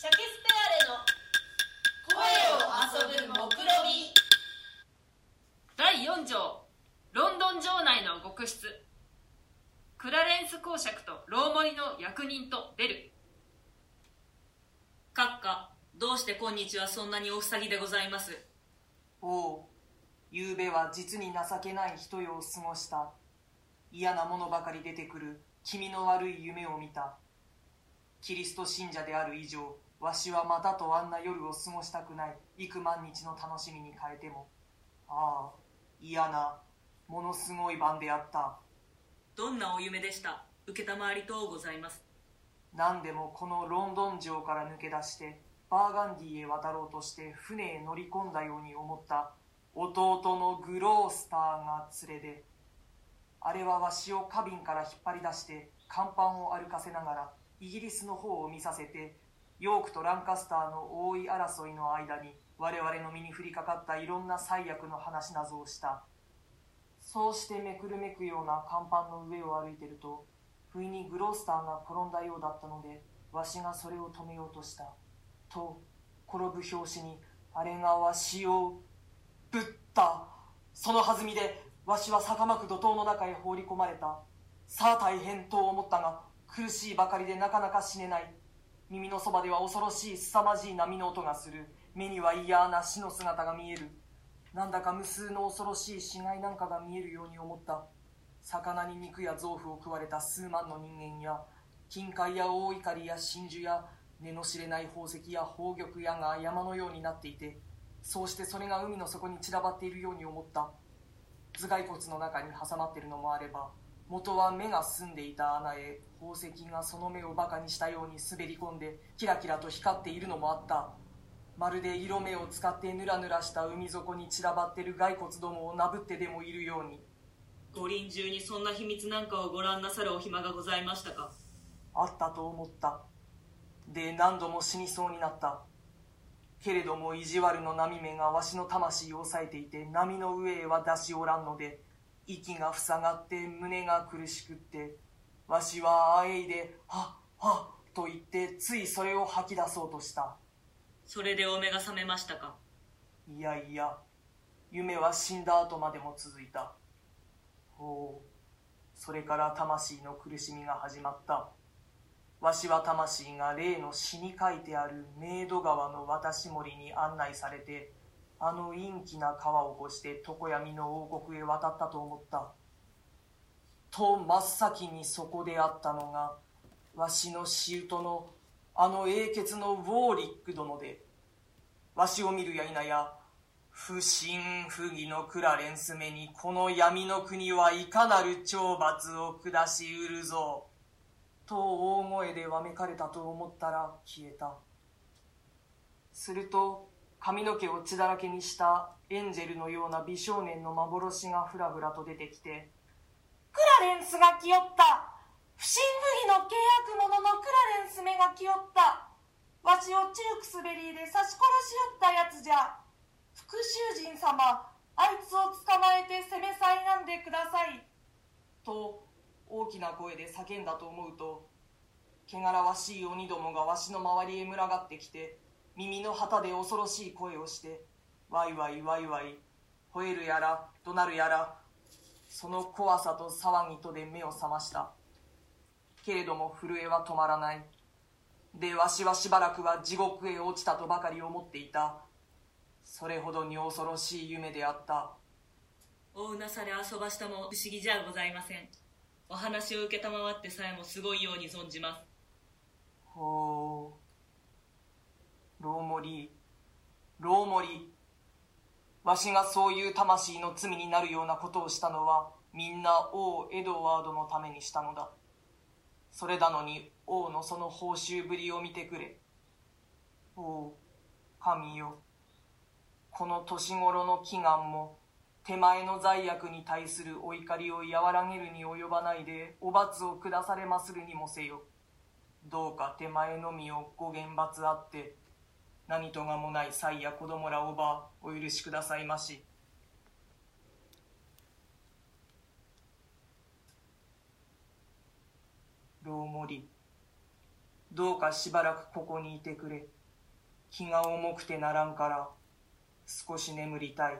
シャケスペアレの声を遊ぶ目論み第4条ロンドン城内の極室。クラレンス公爵とローモリの役人と出る。閣下どうして今日はそんなにお塞ぎでございます？おう昨べは実に情けない一夜を過ごした。嫌なものばかり出てくる気味の悪い夢を見た。キリスト信者である以上わしはまたとあんな夜を過ごしたくない。幾万日の楽しみに変えても。ああ嫌なものすごい晩であった。どんなお夢でした？承りとうございます。何でもこのロンドン城から抜け出してバーガンディへ渡ろうとして船へ乗り込んだように思った。弟のグロースターが連れであれはわしを花瓶から引っ張り出して甲板を歩かせながらイギリスの方を見させてヨークとランカスターの大い争いの間に我々の身に降りかかったいろんな最悪の話などをした。そうしてめくるめくような甲板の上を歩いてると不意にグロースターが転んだようだったのでわしがそれを止めようとした。と転ぶ拍子にあれがわしをぶった。その弾みでわしは坂巻怒涛の中へ放り込まれた。さあ大変と思ったが苦しいばかりでなかなか死ねない。耳のそばでは恐ろしい凄まじい波の音がする。目には嫌な死の姿が見える。なんだか無数の恐ろしい死骸なんかが見えるように思った。魚に肉や臓腑を食われた数万の人間や金塊や大怒りや真珠や根の知れない宝石や宝玉やが山のようになっていてそうしてそれが海の底に散らばっているように思った。頭蓋骨の中に挟まっているのもあれば元は目が澄んでいた穴へ宝石がその目をバカにしたように滑り込んでキラキラと光っているのもあった。まるで色目を使ってぬらぬらした海底に散らばってる骸骨どもをなぶってでもいるように。五輪中にそんな秘密なんかをご覧なさるお暇がございましたか？あったと思った。で何度も死にそうになった。けれども意地悪の波目がわしの魂を抑えていて波の上へは出しおらんので息が塞がって胸が苦しくってわしはあえいで「はっはっ」と言ってついそれを吐き出そうとした。それでお目が覚めましたか？いやいや夢は死んだ後までも続いた。ほうそれから魂の苦しみが始まった。わしは魂が例の詩に書いてあるメイド川の渡し森に案内されてあの陰気な川を越して常闇の王国へ渡ったと思ったと真っ先にそこであったのがわしの舅のあの英傑のウォーリック殿でわしを見るや否や不審不義のクラレンスめにこの闇の国はいかなる懲罰を下しうるぞと大声でわめかれたと思ったら消えた。すると髪の毛を血だらけにしたエンジェルのような美少年の幻がふらふらと出てきて「クラレンスが来よった。不審不義の契約者のクラレンスめが来よった。わしをチルクスベリーで刺し殺しよったやつじゃ。復讐人様あいつを捕まえて攻めさいなんでください」と大きな声で叫んだと思うと汚らわしい鬼どもがわしの周りへ群がってきて耳の旗で恐ろしい声をしてワイワイワイワイ吠えるやら怒鳴るやらその怖さと騒ぎとで目を覚ました。けれども震えは止まらない。でわしはしばらくは地獄へ落ちたとばかり思っていた。それほどに恐ろしい夢であった。おうなされ遊ばしたも不思議じゃございません。お話を承ってさえもすごいように存じます。ほう。ローモリ。ローモリわしがそういう魂の罪になるようなことをしたのはみんな王エドワードのためにしたのだ。それなのに王のその報酬ぶりを見てくれ。王神よ。この年頃の祈願も手前の罪悪に対するお怒りを和らげるに及ばないでお罰を下されまするにもせよ。どうか手前のみをご厳罰あって何とがもない妻や子供らおばお許しくださいまし。ローモリどうかしばらくここにいてくれ。気が重くてならんから。少し眠りたい。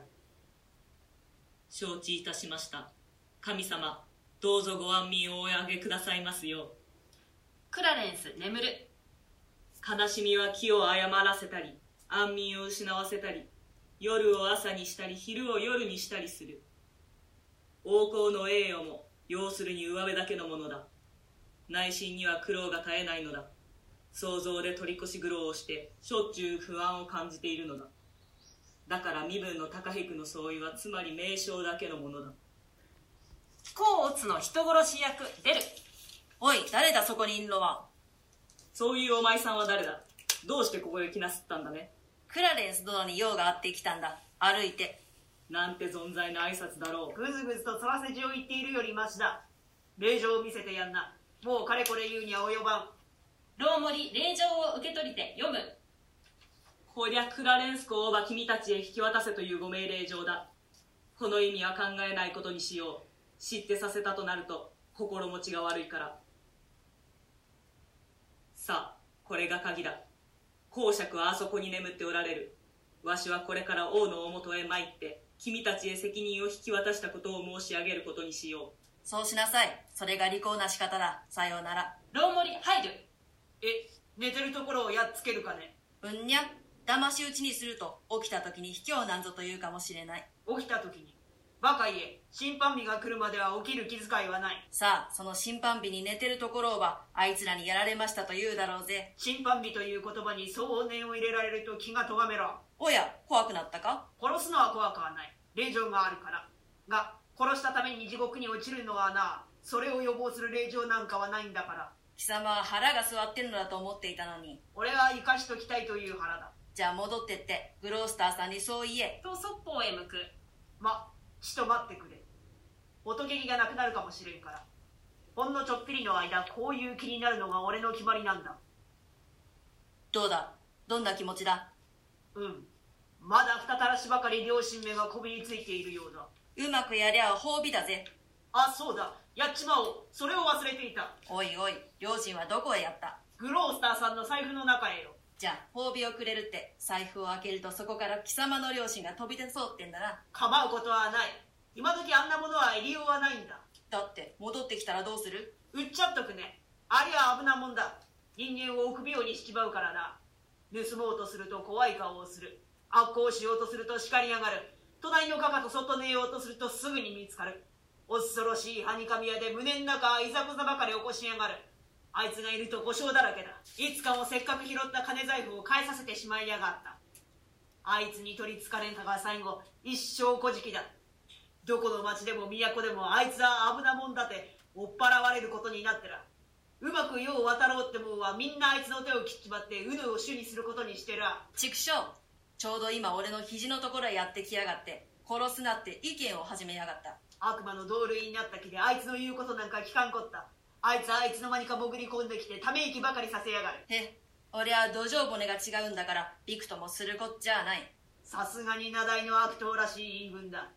承知いたしました。神様どうぞご安眠をお上げくださいますよう。クラレンス眠る悲しみは気を誤らせたり安眠を失わせたり夜を朝にしたり昼を夜にしたりする。王侯の栄誉も要するに上辺だけのものだ。内心には苦労が絶えないのだ。想像で取り越し苦労をしてしょっちゅう不安を感じているのだ。だから身分の高低の相違はつまり名称だけのものだ。甲乙の人殺し役出る。おい誰だそこにいるのは。そういうお前さんは誰だ？どうしてここへ来なすったんだね？クラレンス殿に用があってきたんだ。歩いて。なんて存在な挨拶だろう。ぐずぐずとそらせ字を言っているよりマシだ。令状を見せてやんな。もうかれこれ言うには及ばん。ローモリ令状を受け取りて読む。こりゃクラレンス公をば君たちへ引き渡せというご命令状だ。この意味は考えないことにしよう。知ってさせたとなると心持ちが悪いからさあこれが鍵だ。公爵はあそこに眠っておられる。わしはこれから王のおもとへ参って君たちへ責任を引き渡したことを申し上げることにしよそうしなさい。それが利口な仕方だ。さようなら。ローモリ入る。え寝てるところをやっつけるかね。うんにゃ。騙し討ちにすると起きた時に卑怯なんぞと言うかもしれない。起きた時にバカ言え審判日が来るまでは起きる気遣いはない。さあその審判日に寝てるところをはあいつらにやられましたと言うだろうぜ。審判日という言葉にそう念を入れられると気がとがめろ。おや怖くなったか？殺すのは怖くはない。令状があるから。が殺したために地獄に落ちるのはなそれを予防する令状なんかはないんだから。貴様は腹が座ってるのだと思っていたのに。俺は生かしときたいという腹だ。じゃあ戻ってってグロースターさんにそう言え。とそっぽへ向く。まちと待ってくれ。おとげ気がなくなるかもしれんから。ほんのちょっぴりの間こういう気になるのが俺の決まりなんだ。どうだ？どんな気持ちだ？うん。まだ二たらしばかり両親目がこびりついているようだ。うまくやりゃ褒美だぜ。あそうだ。やっちまおう。それを忘れていた。おいおい両親はどこへやった？グロースターさんの財布の中へよじゃあ褒美をくれるって財布を開けるとそこから貴様の両親が飛び出そうってんだな。構うことはない。今時あんなものは入りようはないんだ。だって戻ってきたらどうする？売っちゃっとくね。ありゃ危なもんだ。人間を臆病にしちまうからな。盗もうとすると怖い顔をする。悪行しようとすると叱り上がる。隣のカカとそっと寝ようとするとすぐに見つかる。恐ろしいはにかみ屋で胸の中いざこざばかり起こしやがるあいつがいると故障だらけだ。いつかもせっかく拾った金財布を返させてしまいやがった。あいつに取りつかれんかが最後一生こじきだ。どこの町でも都でもあいつは危なもんだって追っ払われることになってら。うまく世を渡ろうってもんはみんなあいつの手を切っちまってうぬを主にすることにしてら。畜生ちょうど今俺の肘のところへやってきやがって殺すなって意見を始めやがった。悪魔の同類になった気であいつの言うことなんか聞かんこったあいつはいつの間にか潜り込んできてため息ばかりさせやがる。へ俺は土壌骨が違うんだからびくともするこっちゃない。さすがに名題の悪党らしい言い分だ。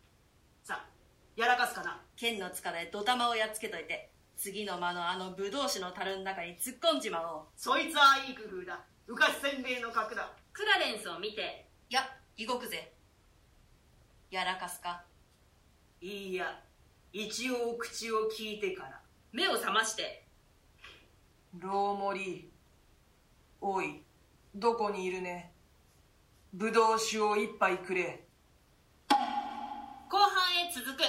さあやらかすかな。剣の塚でドタマをやっつけといて次の間のあのブドウ酒の樽の中に突っ込んじまおう。そいつはいい工夫だ。浮かしせんべいの角だ。クラレンスを見て。いや動くぜやらかすか。いいや一応口を聞いてから目を覚まして。ローモリおいどこにいるね？ぶどう酒を一杯くれ。後半へ続く